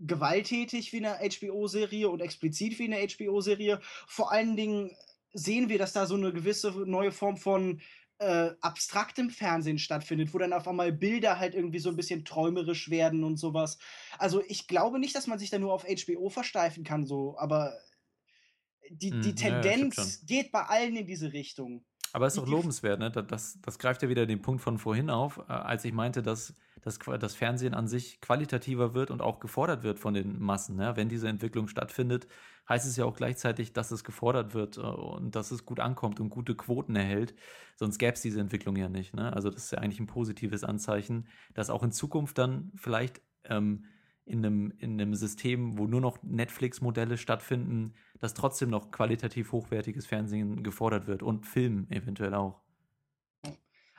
gewalttätig wie eine HBO-Serie und explizit wie eine HBO-Serie. Vor allen Dingen sehen wir, dass da so eine gewisse neue Form von äh, abstraktem Fernsehen stattfindet, wo dann auf einmal Bilder halt irgendwie so ein bisschen träumerisch werden und sowas. Also ich glaube nicht, dass man sich da nur auf HBO versteifen kann, so, aber die, die hm, Tendenz ja, geht bei allen in diese Richtung. Aber es ist doch lobenswert, ne? Das, das greift ja wieder den Punkt von vorhin auf, äh, als ich meinte, dass dass das Fernsehen an sich qualitativer wird und auch gefordert wird von den Massen. Ne? Wenn diese Entwicklung stattfindet, heißt es ja auch gleichzeitig, dass es gefordert wird äh, und dass es gut ankommt und gute Quoten erhält. Sonst gäbe es diese Entwicklung ja nicht. Ne? Also das ist ja eigentlich ein positives Anzeichen, dass auch in Zukunft dann vielleicht ähm, in, einem, in einem System, wo nur noch Netflix-Modelle stattfinden, dass trotzdem noch qualitativ hochwertiges Fernsehen gefordert wird und Film eventuell auch.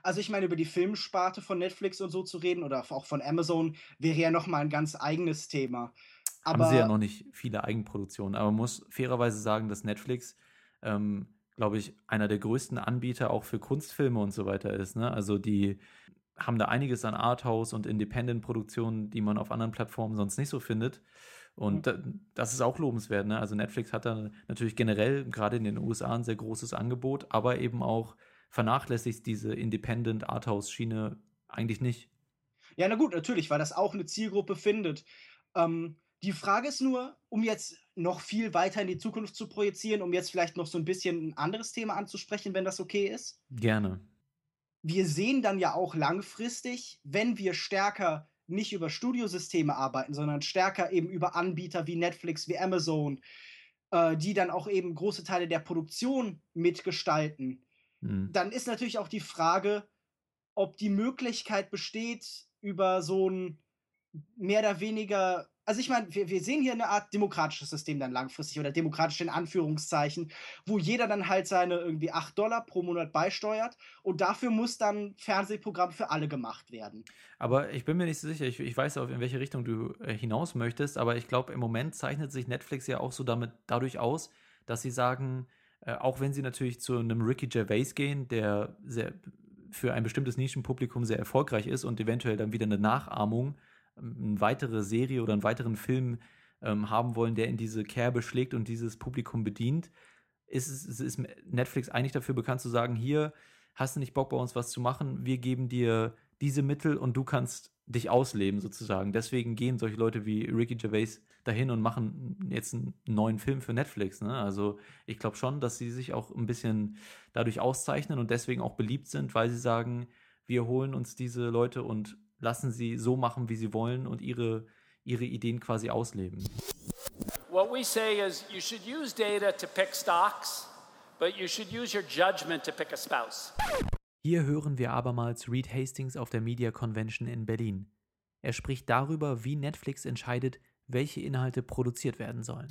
Also ich meine, über die Filmsparte von Netflix und so zu reden oder auch von Amazon wäre ja nochmal ein ganz eigenes Thema. Aber Haben sie ja noch nicht viele Eigenproduktionen, aber man muss fairerweise sagen, dass Netflix, ähm, glaube ich, einer der größten Anbieter auch für Kunstfilme und so weiter ist. Ne? Also die haben da einiges an Arthouse und Independent-Produktionen, die man auf anderen Plattformen sonst nicht so findet. Und mhm. das ist auch lobenswert. Ne? Also Netflix hat da natürlich generell gerade in den USA ein sehr großes Angebot, aber eben auch vernachlässigt diese Independent Arthouse Schiene eigentlich nicht. Ja, na gut, natürlich, weil das auch eine Zielgruppe findet. Ähm, die Frage ist nur, um jetzt noch viel weiter in die Zukunft zu projizieren, um jetzt vielleicht noch so ein bisschen ein anderes Thema anzusprechen, wenn das okay ist. Gerne. Wir sehen dann ja auch langfristig, wenn wir stärker nicht über Studiosysteme arbeiten, sondern stärker eben über Anbieter wie Netflix, wie Amazon, äh, die dann auch eben große Teile der Produktion mitgestalten, Mhm. Dann ist natürlich auch die Frage, ob die Möglichkeit besteht, über so ein mehr oder weniger, also ich meine, wir, wir sehen hier eine Art demokratisches System dann langfristig oder demokratisch in Anführungszeichen, wo jeder dann halt seine irgendwie 8 Dollar pro Monat beisteuert und dafür muss dann Fernsehprogramm für alle gemacht werden. Aber ich bin mir nicht so sicher, ich, ich weiß auch, in welche Richtung du äh, hinaus möchtest, aber ich glaube, im Moment zeichnet sich Netflix ja auch so damit dadurch aus, dass sie sagen, äh, auch wenn sie natürlich zu einem Ricky Gervais gehen, der sehr, für ein bestimmtes Nischenpublikum sehr erfolgreich ist und eventuell dann wieder eine Nachahmung, eine weitere Serie oder einen weiteren Film ähm, haben wollen, der in diese Kerbe schlägt und dieses Publikum bedient, ist, ist, ist Netflix eigentlich dafür bekannt zu sagen, hier hast du nicht Bock bei uns was zu machen, wir geben dir diese Mittel und du kannst dich ausleben sozusagen. Deswegen gehen solche Leute wie Ricky Gervais dahin und machen jetzt einen neuen Film für Netflix. Ne? Also ich glaube schon, dass sie sich auch ein bisschen dadurch auszeichnen und deswegen auch beliebt sind, weil sie sagen, wir holen uns diese Leute und lassen sie so machen, wie sie wollen und ihre, ihre Ideen quasi ausleben. What we say is you should use data to pick stocks, but you should use your judgment to pick a spouse. Hier hören wir abermals Reed Hastings auf der Media Convention in Berlin. Er spricht darüber, wie Netflix entscheidet, welche Inhalte produziert werden sollen.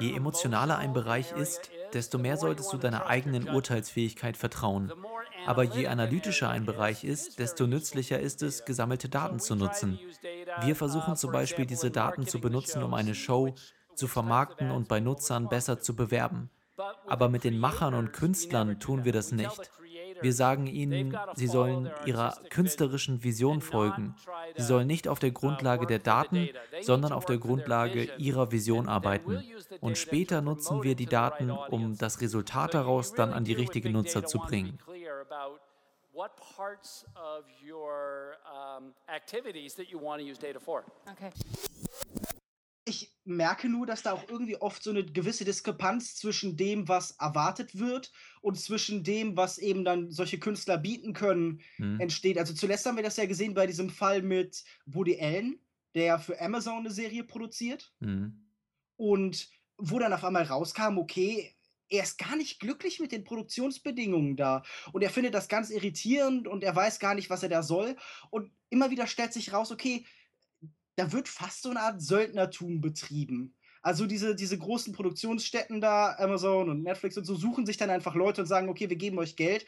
Je emotionaler ein Bereich ist, desto mehr solltest du deiner eigenen Urteilsfähigkeit vertrauen. Aber je analytischer ein Bereich ist, desto nützlicher ist es, gesammelte Daten zu nutzen. Wir versuchen zum Beispiel diese Daten zu benutzen, um eine Show zu vermarkten und bei Nutzern besser zu bewerben. Aber mit den Machern und Künstlern tun wir das nicht. Wir sagen ihnen, sie sollen ihrer künstlerischen Vision folgen. Sie sollen nicht auf der Grundlage der Daten, sondern auf der Grundlage ihrer Vision arbeiten. Und später nutzen wir die Daten, um das Resultat daraus dann an die richtigen Nutzer zu bringen. what parts of your um, activities that you want to use data for. Okay. Ich merke nur, dass da auch irgendwie oft so eine gewisse Diskrepanz zwischen dem, was erwartet wird und zwischen dem, was eben dann solche Künstler bieten können, mhm. entsteht. Also zuletzt haben wir das ja gesehen bei diesem Fall mit Woody Allen, der für Amazon eine Serie produziert. Mhm. Und wo dann auf einmal rauskam, okay, er ist gar nicht glücklich mit den Produktionsbedingungen da. Und er findet das ganz irritierend und er weiß gar nicht, was er da soll. Und immer wieder stellt sich raus, okay, da wird fast so eine Art Söldnertum betrieben. Also diese, diese großen Produktionsstätten da, Amazon und Netflix und so, suchen sich dann einfach Leute und sagen, okay, wir geben euch Geld.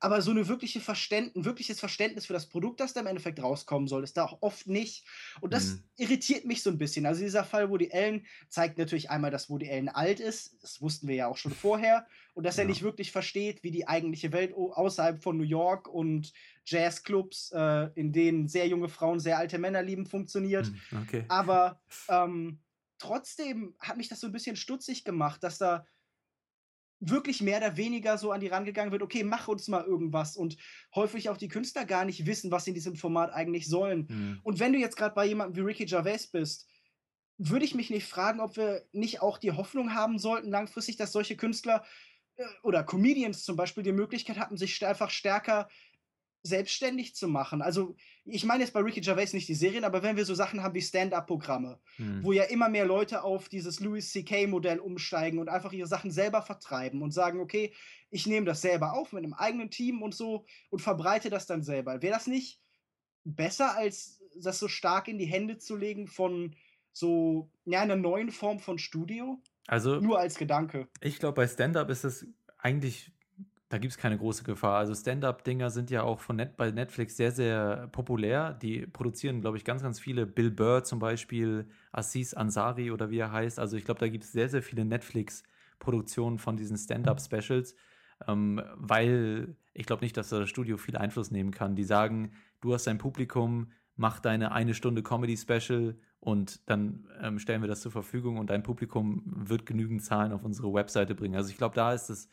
Aber so eine wirkliche Verständ ein wirkliches Verständnis für das Produkt, das da im Endeffekt rauskommen soll, ist da auch oft nicht. Und das mhm. irritiert mich so ein bisschen. Also dieser Fall Woody Allen zeigt natürlich einmal, dass Woody Allen alt ist. Das wussten wir ja auch schon vorher. Und dass ja. er nicht wirklich versteht, wie die eigentliche Welt außerhalb von New York und Jazzclubs, äh, in denen sehr junge Frauen sehr alte Männer lieben, funktioniert. Mhm. Okay. Aber ähm, trotzdem hat mich das so ein bisschen stutzig gemacht, dass da wirklich mehr oder weniger so an die rangegangen wird, okay, mach uns mal irgendwas und häufig auch die Künstler gar nicht wissen, was sie in diesem Format eigentlich sollen. Mhm. Und wenn du jetzt gerade bei jemandem wie Ricky Gervais bist, würde ich mich nicht fragen, ob wir nicht auch die Hoffnung haben sollten, langfristig, dass solche Künstler oder Comedians zum Beispiel die Möglichkeit hatten, sich einfach stärker selbstständig zu machen. Also, ich meine jetzt bei Ricky Gervais nicht die Serien, aber wenn wir so Sachen haben wie Stand-up-Programme, hm. wo ja immer mehr Leute auf dieses Louis C.K.-Modell umsteigen und einfach ihre Sachen selber vertreiben und sagen, okay, ich nehme das selber auf mit einem eigenen Team und so und verbreite das dann selber. Wäre das nicht besser, als das so stark in die Hände zu legen von so ja, einer neuen Form von Studio? Also nur als Gedanke. Ich glaube, bei Stand-up ist es eigentlich da gibt es keine große Gefahr. Also Stand-up-Dinger sind ja auch von Net bei Netflix sehr, sehr populär. Die produzieren, glaube ich, ganz, ganz viele. Bill Burr zum Beispiel, Aziz Ansari oder wie er heißt. Also ich glaube, da gibt es sehr, sehr viele Netflix-Produktionen von diesen Stand-up-Specials, ähm, weil ich glaube nicht, dass das Studio viel Einfluss nehmen kann. Die sagen, du hast dein Publikum, mach deine eine Stunde Comedy-Special und dann ähm, stellen wir das zur Verfügung und dein Publikum wird genügend Zahlen auf unsere Webseite bringen. Also ich glaube, da ist es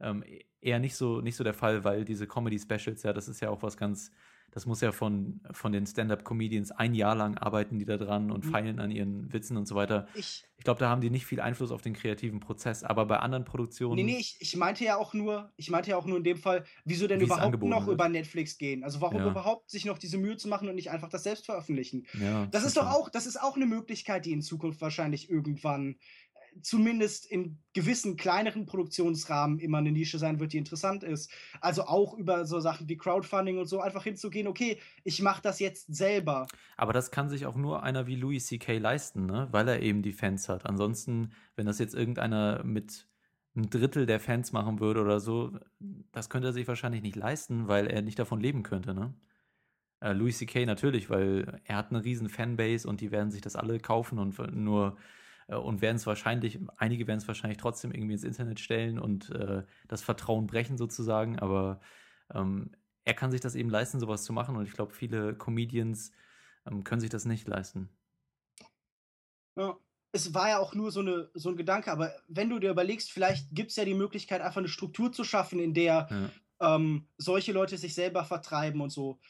ähm, eher nicht so, nicht so der Fall, weil diese Comedy-Specials, ja, das ist ja auch was ganz, das muss ja von, von den Stand-Up-Comedians ein Jahr lang arbeiten die da dran und mhm. feilen an ihren Witzen und so weiter. Ich, ich glaube, da haben die nicht viel Einfluss auf den kreativen Prozess, aber bei anderen Produktionen. Nee, nee, ich, ich meinte ja auch nur, ich meinte ja auch nur in dem Fall, wieso denn überhaupt noch wird. über Netflix gehen? Also warum ja. überhaupt sich noch diese Mühe zu machen und nicht einfach das selbst veröffentlichen? Ja, das ist doch auch, das ist auch eine Möglichkeit, die in Zukunft wahrscheinlich irgendwann zumindest in gewissen kleineren Produktionsrahmen immer eine Nische sein wird, die interessant ist. Also auch über so Sachen wie Crowdfunding und so einfach hinzugehen, okay, ich mache das jetzt selber. Aber das kann sich auch nur einer wie Louis C.K. leisten, ne? weil er eben die Fans hat. Ansonsten, wenn das jetzt irgendeiner mit ein Drittel der Fans machen würde oder so, das könnte er sich wahrscheinlich nicht leisten, weil er nicht davon leben könnte, ne? Äh, Louis C.K. natürlich, weil er hat eine riesen Fanbase und die werden sich das alle kaufen und nur und werden es wahrscheinlich, einige werden es wahrscheinlich trotzdem irgendwie ins Internet stellen und äh, das Vertrauen brechen sozusagen, aber ähm, er kann sich das eben leisten, sowas zu machen und ich glaube, viele Comedians ähm, können sich das nicht leisten. Ja, es war ja auch nur so, eine, so ein Gedanke, aber wenn du dir überlegst, vielleicht gibt es ja die Möglichkeit, einfach eine Struktur zu schaffen, in der ja. ähm, solche Leute sich selber vertreiben und so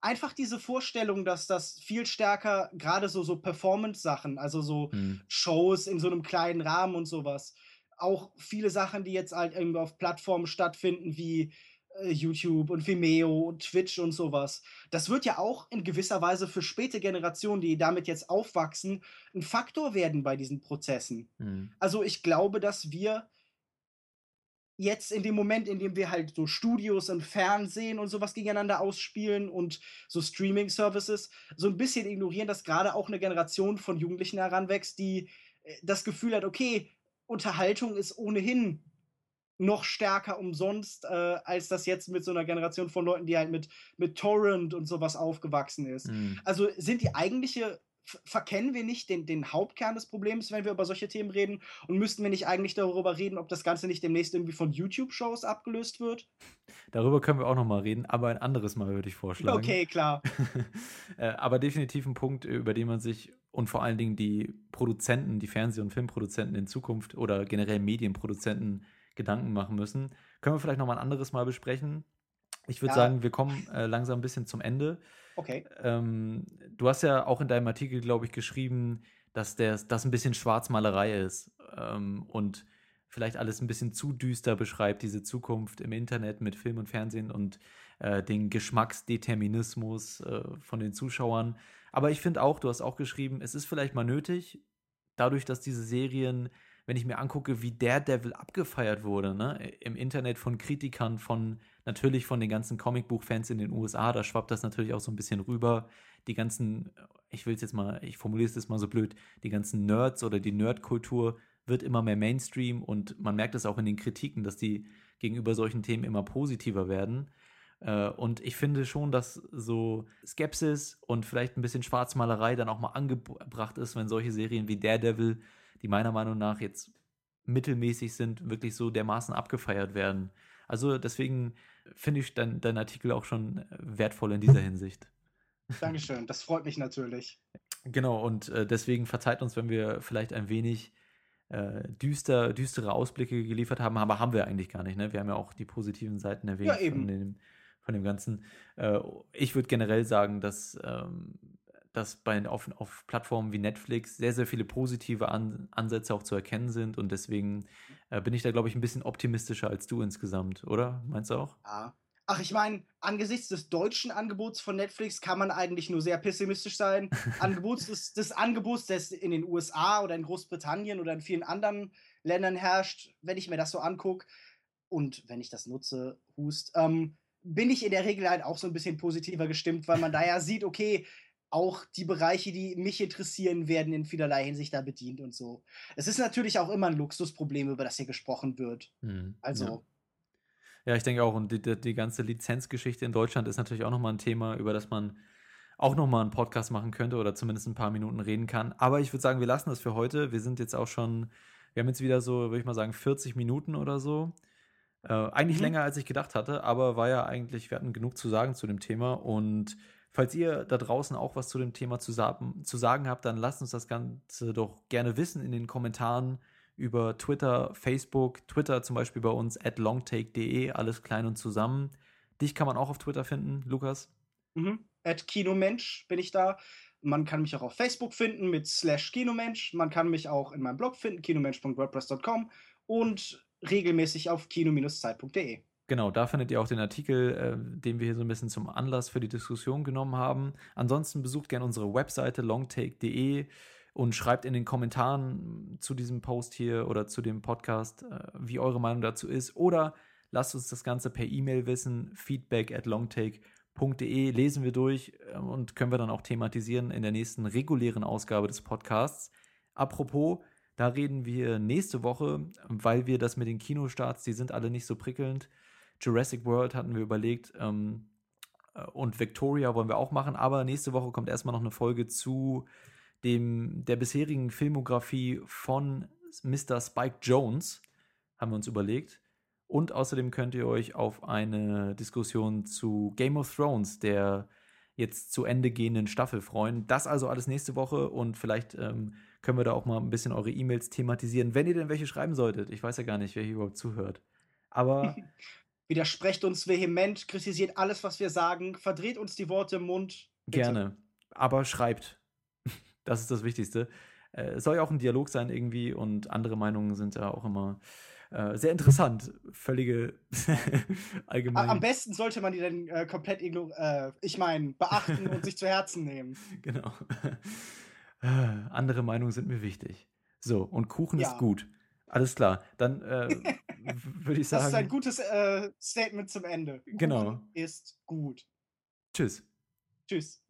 einfach diese Vorstellung, dass das viel stärker, gerade so, so Performance-Sachen, also so mhm. Shows in so einem kleinen Rahmen und sowas, auch viele Sachen, die jetzt halt irgendwie auf Plattformen stattfinden wie äh, YouTube und Vimeo und Twitch und sowas. Das wird ja auch in gewisser Weise für späte Generationen, die damit jetzt aufwachsen, ein Faktor werden bei diesen Prozessen. Mhm. Also ich glaube, dass wir jetzt in dem Moment, in dem wir halt so Studios und Fernsehen und sowas gegeneinander ausspielen und so Streaming-Services, so ein bisschen ignorieren, dass gerade auch eine Generation von Jugendlichen heranwächst, die äh, das Gefühl hat, okay, Unterhaltung ist ohnehin noch stärker umsonst, äh, als das jetzt mit so einer Generation von Leuten, die halt mit, mit Torrent und sowas aufgewachsen ist. Mhm. Also sind die eigentliche verkennen wir nicht den, den Hauptkern des Problems, wenn wir über solche Themen reden? Und müssten wir nicht eigentlich darüber reden, ob das Ganze nicht demnächst irgendwie von YouTube-Shows abgelöst wird? Darüber können wir auch nochmal reden, aber ein anderes Mal würde ich vorschlagen. Okay, klar. (laughs) Äh, aber definitiv ein Punkt, über den man sich und vor allen Dingen die Produzenten, die Fernseh- und Filmproduzenten in Zukunft oder generell Medienproduzenten Gedanken machen müssen. Können wir vielleicht nochmal ein anderes Mal besprechen. Ich würde ja. sagen, wir kommen äh, langsam ein bisschen zum Ende. Okay. Ähm, du hast ja auch in deinem Artikel, glaube ich, geschrieben, dass das ein bisschen Schwarzmalerei ist ähm, und vielleicht alles ein bisschen zu düster beschreibt, diese Zukunft im Internet mit Film und Fernsehen und äh, den Geschmacksdeterminismus äh, von den Zuschauern. Aber ich finde auch, du hast auch geschrieben, es ist vielleicht mal nötig, dadurch, dass diese Serien, wenn ich mir angucke, wie Daredevil abgefeiert wurde, ne, im Internet von Kritikern, von natürlich von den ganzen Comicbuch-Fans in den USA, da schwappt das natürlich auch so ein bisschen rüber. Die ganzen, ich will es jetzt mal, ich formuliere es jetzt mal so blöd, die ganzen Nerds oder die Nerdkultur wird immer mehr Mainstream und man merkt es auch in den Kritiken, dass die gegenüber solchen Themen immer positiver werden. Äh, und ich finde schon, dass so Skepsis und vielleicht ein bisschen Schwarzmalerei dann auch mal angebracht ist, wenn solche Serien wie Daredevil, die meiner Meinung nach jetzt mittelmäßig sind, wirklich so dermaßen abgefeiert werden. Also deswegen finde ich deinen dein Artikel auch schon wertvoll in dieser Hinsicht. Dankeschön, das freut mich natürlich. Genau, und äh, deswegen verzeiht uns, wenn wir vielleicht ein wenig äh, düster, düstere Ausblicke geliefert haben, aber haben wir eigentlich gar nicht. Ne? Wir haben ja auch die positiven Seiten erwähnt ja, von, dem, von dem Ganzen. Äh, ich würde generell sagen, dass, ähm, dass bei, auf, auf Plattformen wie Netflix sehr, sehr viele positive An Ansätze auch zu erkennen sind und deswegen äh, bin ich da, glaube ich, ein bisschen optimistischer als du insgesamt, oder? Meinst du auch? Ja, Ach, ich meine, angesichts des deutschen Angebots von Netflix kann man eigentlich nur sehr pessimistisch sein. (laughs) Angebots des, des Angebots, das in den USA oder in Großbritannien oder in vielen anderen Ländern herrscht, wenn ich mir das so angucke und wenn ich das nutze, hust, ähm, bin ich in der Regel halt auch so ein bisschen positiver gestimmt, weil man da ja sieht, okay, auch die Bereiche, die mich interessieren, werden in vielerlei Hinsicht da bedient und so. Es ist natürlich auch immer ein Luxusproblem, über das hier gesprochen wird. Hm, also. Ja. Ja, ich denke auch. Und die, die, die ganze Lizenzgeschichte in Deutschland ist natürlich auch nochmal ein Thema, über das man auch nochmal einen Podcast machen könnte oder zumindest ein paar Minuten reden kann. Aber ich würde sagen, wir lassen das für heute. Wir sind jetzt auch schon, wir haben jetzt wieder so, würde ich mal sagen, 40 Minuten oder so. Äh, eigentlich mhm. länger, als ich gedacht hatte, aber war ja eigentlich, wir hatten genug zu sagen zu dem Thema. Und falls ihr da draußen auch was zu dem Thema zu, sagen, zu sagen habt, dann lasst uns das Ganze doch gerne wissen in den Kommentaren über Twitter, Facebook, Twitter zum Beispiel bei uns at longtake.de, alles klein und zusammen. Dich kann man auch auf Twitter finden, Lukas. Mhm. At Kinomensch bin ich da. Man kann mich auch auf Facebook finden mit slash Kinomensch. Man kann mich auch in meinem Blog finden, kinomensch.wordpress.com und regelmäßig auf kino-zeit.de. Genau, da findet ihr auch den Artikel, äh, den wir hier so ein bisschen zum Anlass für die Diskussion genommen haben. Ansonsten besucht gerne unsere Webseite longtake.de und schreibt in den Kommentaren zu diesem Post hier oder zu dem Podcast, äh, wie eure Meinung dazu ist. Oder lasst uns das Ganze per E-Mail wissen, feedback at longtake.de lesen wir durch äh, und können wir dann auch thematisieren in der nächsten regulären Ausgabe des Podcasts. Apropos, da reden wir nächste Woche, weil wir das mit den Kinostarts, die sind alle nicht so prickelnd. Jurassic World hatten wir überlegt ähm, äh, und Victoria wollen wir auch machen, aber nächste Woche kommt erstmal noch eine Folge zu dem, der bisherigen Filmografie von Mr. Spike Jones, haben wir uns überlegt. Und außerdem könnt ihr euch auf eine Diskussion zu Game of Thrones, der jetzt zu Ende gehenden Staffel freuen. Das also alles nächste Woche und vielleicht ähm, können wir da auch mal ein bisschen eure E-Mails thematisieren, wenn ihr denn welche schreiben solltet. Ich weiß ja gar nicht, wer hier überhaupt zuhört. Aber. (laughs) Widersprecht uns vehement, kritisiert alles, was wir sagen, verdreht uns die Worte im Mund. Bitte. Gerne. Aber schreibt. (laughs) Das ist das Wichtigste. Äh, es soll ja auch ein Dialog sein irgendwie und andere Meinungen sind ja auch immer äh, sehr interessant. Völlige (laughs) allgemein. Am besten sollte man die dann äh, komplett ignorieren, äh, ich meine, beachten und sich zu Herzen nehmen. (laughs) Genau. Äh, andere Meinungen sind mir wichtig. So, und Kuchen ja. ist gut. Alles klar. Dann äh, (laughs) würde ich sagen. Das ist ein gutes Statement zum Ende. Genau. Kuchen ist gut. Tschüss. Tschüss.